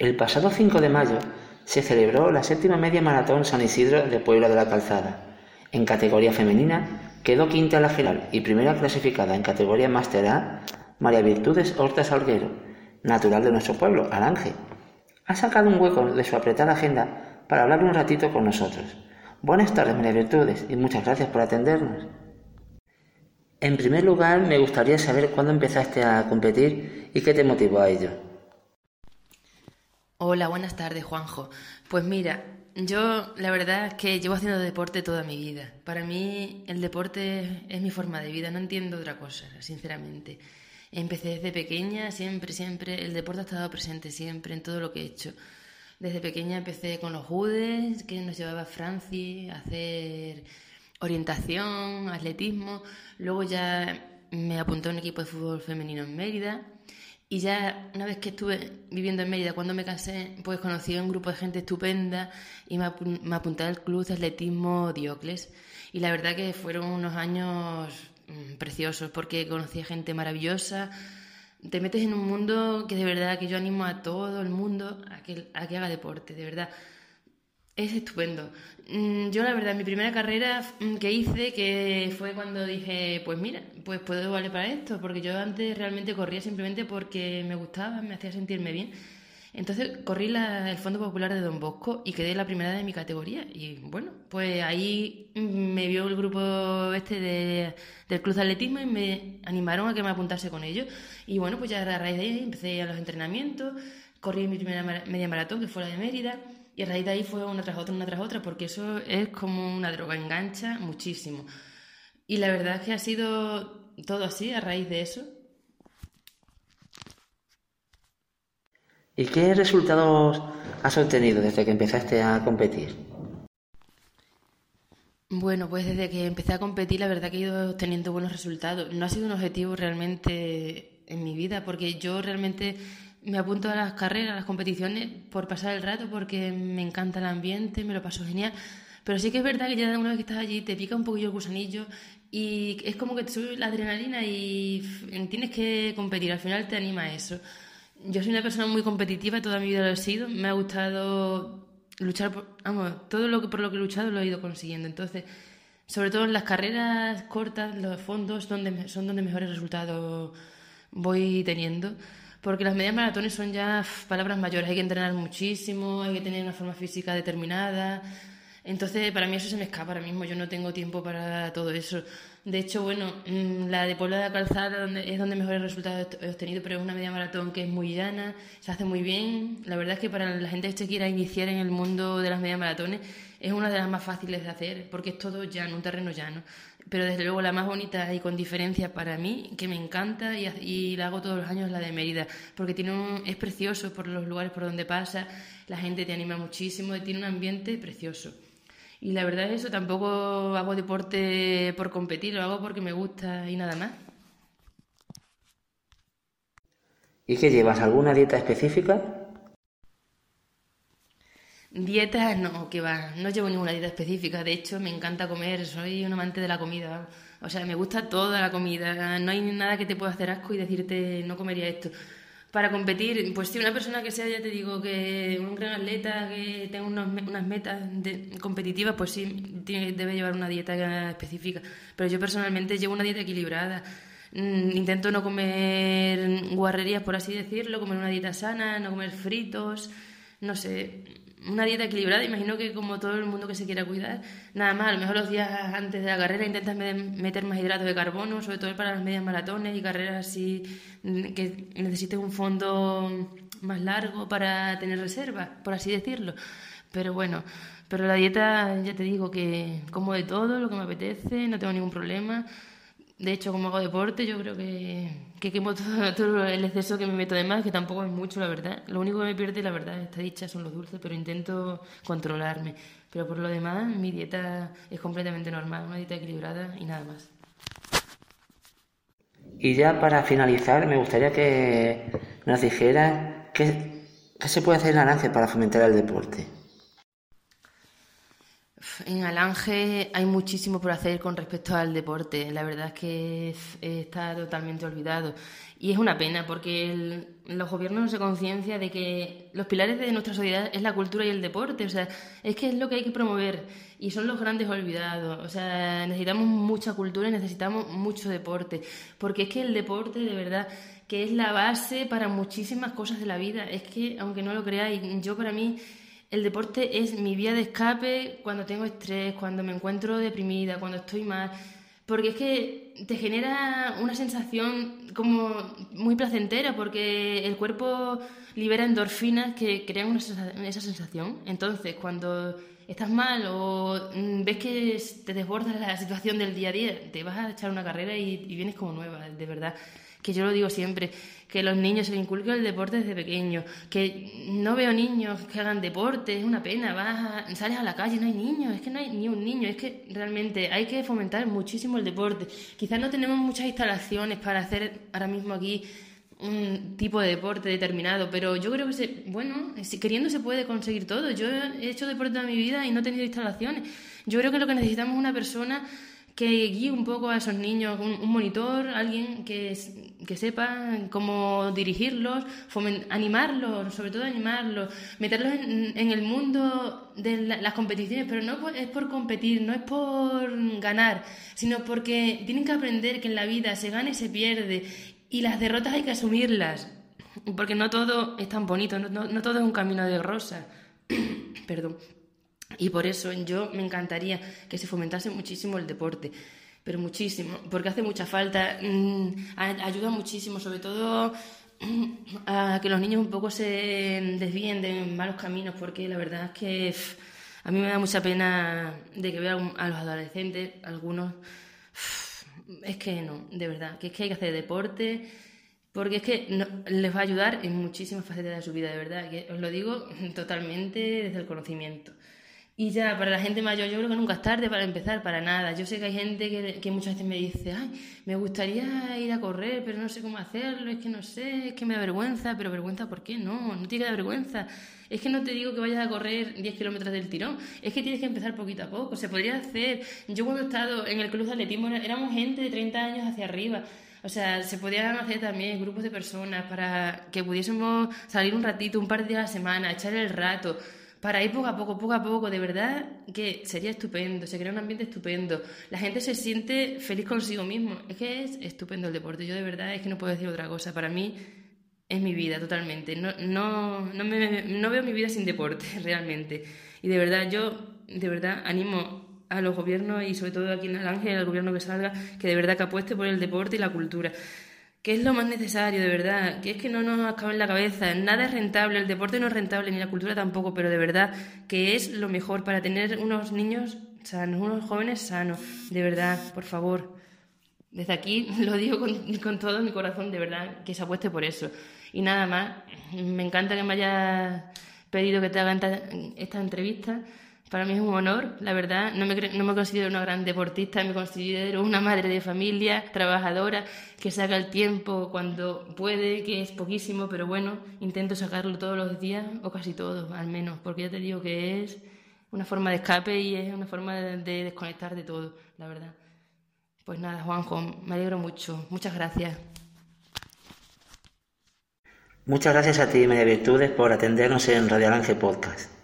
El pasado 5 de mayo se celebró la séptima media maratón San Isidro de Puebla de la Calzada. En categoría femenina quedó quinta la general y primera clasificada en categoría Master A María Virtudes Horta Salguero, natural de nuestro pueblo, Alange. Ha sacado un hueco de su apretada agenda para hablar un ratito con nosotros. Buenas tardes, María Virtudes, y muchas gracias por atendernos. En primer lugar, me gustaría saber cuándo empezaste a competir y qué te motivó a ello. Hola, buenas tardes, Juanjo. Pues mira, yo la verdad es que llevo haciendo deporte toda mi vida. Para mí el deporte es mi forma de vida, no entiendo otra cosa, sinceramente. Empecé desde pequeña, siempre, siempre, el deporte ha estado presente siempre en todo lo que he hecho. Desde pequeña empecé con los judes, que nos llevaba a Francia a hacer orientación, atletismo. Luego ya me apunté a un equipo de fútbol femenino en Mérida y ya una vez que estuve viviendo en Mérida, cuando me casé, pues conocí a un grupo de gente estupenda y me, apunté al club de atletismo Diocles. Y la verdad que fueron unos años mm, preciosos porque conocí a gente maravillosa. Te metes en un mundo que de verdad que yo animo a todo el mundo a que, a que haga deporte, de verdad. Es estupendo. Mm, yo la verdad, mi primera carrera mm, que hice, que fue cuando dije, pues mira, pues puedo valer para esto, porque yo antes realmente corría simplemente porque me gustaba, me hacía sentirme bien. Entonces corrí el Fondo Popular de Don Bosco y quedé la primera de mi categoría. Y bueno, pues ahí mm, me vio el grupo este de, del Club de Atletismo y me animaron a que me apuntase con ellos. Y bueno, pues ya a raíz de ahí empecé a los entrenamientos, corrí mi primera media maratón, que fue la de Mérida. Y a raíz de ahí fue una tras otra, una tras otra, porque eso es como una droga, engancha muchísimo. Y la verdad es que ha sido todo así a raíz de eso. ¿Y qué resultados has obtenido desde que empezaste a competir? Bueno, pues desde que empecé a competir, la verdad que he ido obteniendo buenos resultados. No ha sido un objetivo realmente en mi vida, porque yo realmente me apunto a las carreras, a las competiciones, por pasar el rato, porque me encanta el ambiente, me lo paso genial. Pero sí que es verdad que ya una vez que estás allí te pica un poquillo el gusanillo y es como que te sube la adrenalina y tienes que competir. Al final te anima a eso. Yo soy una persona muy competitiva, toda mi vida lo he sido. Me ha gustado luchar por. Vamos, todo lo que por lo que he luchado lo he ido consiguiendo. Entonces, sobre todo en las carreras cortas, los fondos, donde, son donde mejores resultados voy teniendo porque las medias maratones son ya palabras mayores, hay que entrenar muchísimo, hay que tener una forma física determinada. Entonces, para mí eso se me escapa ahora mismo, yo no tengo tiempo para todo eso. De hecho, bueno, mm, la de Puebla de la Calzada es donde mejores resultados he obtenido, pero es una media maratón que es muy llana, se hace muy bien. La verdad es que para la gente que se quiera iniciar en el mundo de las medias maratones es una de las más fáciles de hacer, porque es todo llano, un terreno llano pero desde luego la más bonita y con diferencia para mí, que me encanta y, la hago todos los años, la de Mérida, porque tiene un, es precioso por los lugares por donde pasa, la gente te anima muchísimo y tiene un ambiente precioso. Y la verdad es eso, tampoco hago deporte por competir, lo hago porque me gusta y nada más. ¿Y qué llevas? ¿Alguna dieta específica? Dieta, no, que va, no llevo ninguna dieta específica, de hecho me encanta comer, soy un amante de la comida, o sea, me gusta toda la comida, no hay nada que te pueda hacer asco y decirte no comería esto. Para competir, pues si una persona que sea, ya te digo, que un gran atleta, que tenga unas metas competitivas, pues sí, debe llevar una dieta específica. Pero yo personalmente llevo una dieta equilibrada. Mm, intento no comer guarrerías, por así decirlo, comer una dieta sana, no comer fritos, no sé, una dieta equilibrada, imagino que como todo el mundo que se quiera cuidar, nada más, a lo mejor los días antes de la carrera intentas meter más hidratos de carbono, sobre todo para las medias maratones y carreras así mm, que necesites un fondo más largo para tener reservas, por así decirlo. Pero bueno, pero la dieta, ya te digo que como de todo, lo que me apetece, no tengo ningún problema. De hecho, como hago deporte, yo creo que, que quemo todo, el exceso que me meto de más, que tampoco es mucho, la verdad. Lo único que me pierde, la verdad, está dicha, son los dulces, pero intento controlarme. Pero por lo demás, mi dieta es completamente normal, una dieta equilibrada y nada más. Y ya para finalizar, me gustaría que nos dijeras qué, se puede hacer en Aranje para fomentar el deporte. En Alange hay muchísimo por hacer con respecto al deporte. La verdad es que está totalmente olvidado. Y es una pena porque los gobiernos no se conciencia de que los pilares de nuestra sociedad es la cultura y el deporte. O sea, es que es lo que hay que promover y son los grandes olvidados. O sea, necesitamos mucha cultura y necesitamos mucho deporte. Porque es que el deporte, de verdad, que es la base para muchísimas cosas de la vida. Es que, aunque no lo creáis, yo para mí el deporte es mi vía de escape cuando tengo estrés, cuando me encuentro deprimida, cuando estoy mal. Porque es que te genera una sensación como muy placentera, porque el cuerpo libera endorfinas que crean esa sensación. Entonces, cuando estás mal o mm, ves que te desborda la situación del día a día, te vas a echar una carrera y, y vienes como nueva, de verdad que yo lo digo siempre, que los niños se les inculque el deporte desde pequeños, que no veo niños que hagan deporte, es una pena, vas sales a la calle, no hay niños, es que no hay ni un niño, es que realmente hay que fomentar muchísimo el deporte. Quizás no tenemos muchas instalaciones para hacer ahora mismo aquí un tipo de deporte determinado, pero yo creo que, se, bueno, queriendo se puede conseguir todo. Yo he hecho deporte toda mi vida y no he tenido instalaciones. Yo creo que lo que necesitamos es una persona que guíe un poco a esos niños, un, monitor, alguien que, que, sepa cómo dirigirlos, animarlos, sobre todo animarlos, meterlos en, el mundo de las competiciones, pero no es por competir, no es por ganar, sino porque tienen que aprender que en la vida se gana y se pierde y las derrotas hay que asumirlas, porque no todo es tan bonito, no, no todo es un camino de rosa. Perdón. Y por eso yo me encantaría que se fomentase muchísimo el deporte, pero muchísimo, porque hace mucha falta, mm, ayuda muchísimo, sobre todo mm, a que los niños un poco se desvíen de malos caminos, porque la verdad es que a mí me da mucha pena de que vea a los adolescentes, algunos, es que no, de verdad, que es que hay que hacer deporte, porque es que les va a ayudar en muchísimas facetas de su vida, de verdad, que os lo digo totalmente desde el conocimiento. Y ya, para la gente mayor, yo creo que nunca es tarde para empezar, para nada. Yo sé que hay gente que, que, muchas veces me dice, ay, me gustaría ir a correr, pero no sé cómo hacerlo, es que no sé, es que me da vergüenza, pero vergüenza, ¿por qué? No, no tiene que dar vergüenza. Es que no te digo que vayas a correr 10 kilómetros del tirón, es que tienes que empezar poquito a poco. Se podría hacer. Yo cuando he estado en el club de atletismo éramos gente de 30 años hacia arriba. O sea, se podían hacer también grupos de personas para que pudiésemos salir un ratito, un par de días a la semana, echar el rato para ir poco a poco, poco a poco, de verdad que sería estupendo, se crea un ambiente estupendo, la gente se siente feliz consigo mismo, es que es estupendo el deporte, yo de verdad es que no puedo decir otra cosa, para mí es mi vida totalmente, no, no, no, no veo mi vida sin deporte realmente, y de verdad yo, de verdad animo a los gobiernos y sobre todo aquí en el Ángel, al gobierno que salga, que de verdad que apueste por el deporte y la cultura que es lo más necesario, de verdad, que es que no nos acabe en la cabeza, nada es rentable, el deporte no es rentable, ni la cultura tampoco, pero de verdad que es lo mejor para tener unos niños sanos, unos jóvenes sanos, de verdad, por favor. Desde aquí lo digo con, con todo mi corazón, de verdad, que se apueste por eso. Y nada más, me encanta que me hayas pedido que te haga esta entrevista para mí es un honor, la verdad. No me, no me considero una gran deportista, me considero una madre de familia, trabajadora, que saca el tiempo cuando puede, que es poquísimo, pero bueno, intento sacarlo todos los días, o casi todos, al menos, porque ya te digo que es una forma de escape y es una forma de, de desconectar de todo, la verdad. Pues nada, Juanjo, me alegro mucho. Muchas gracias. Muchas gracias a ti, María Virtudes, por atendernos en Radio Ángel Podcast.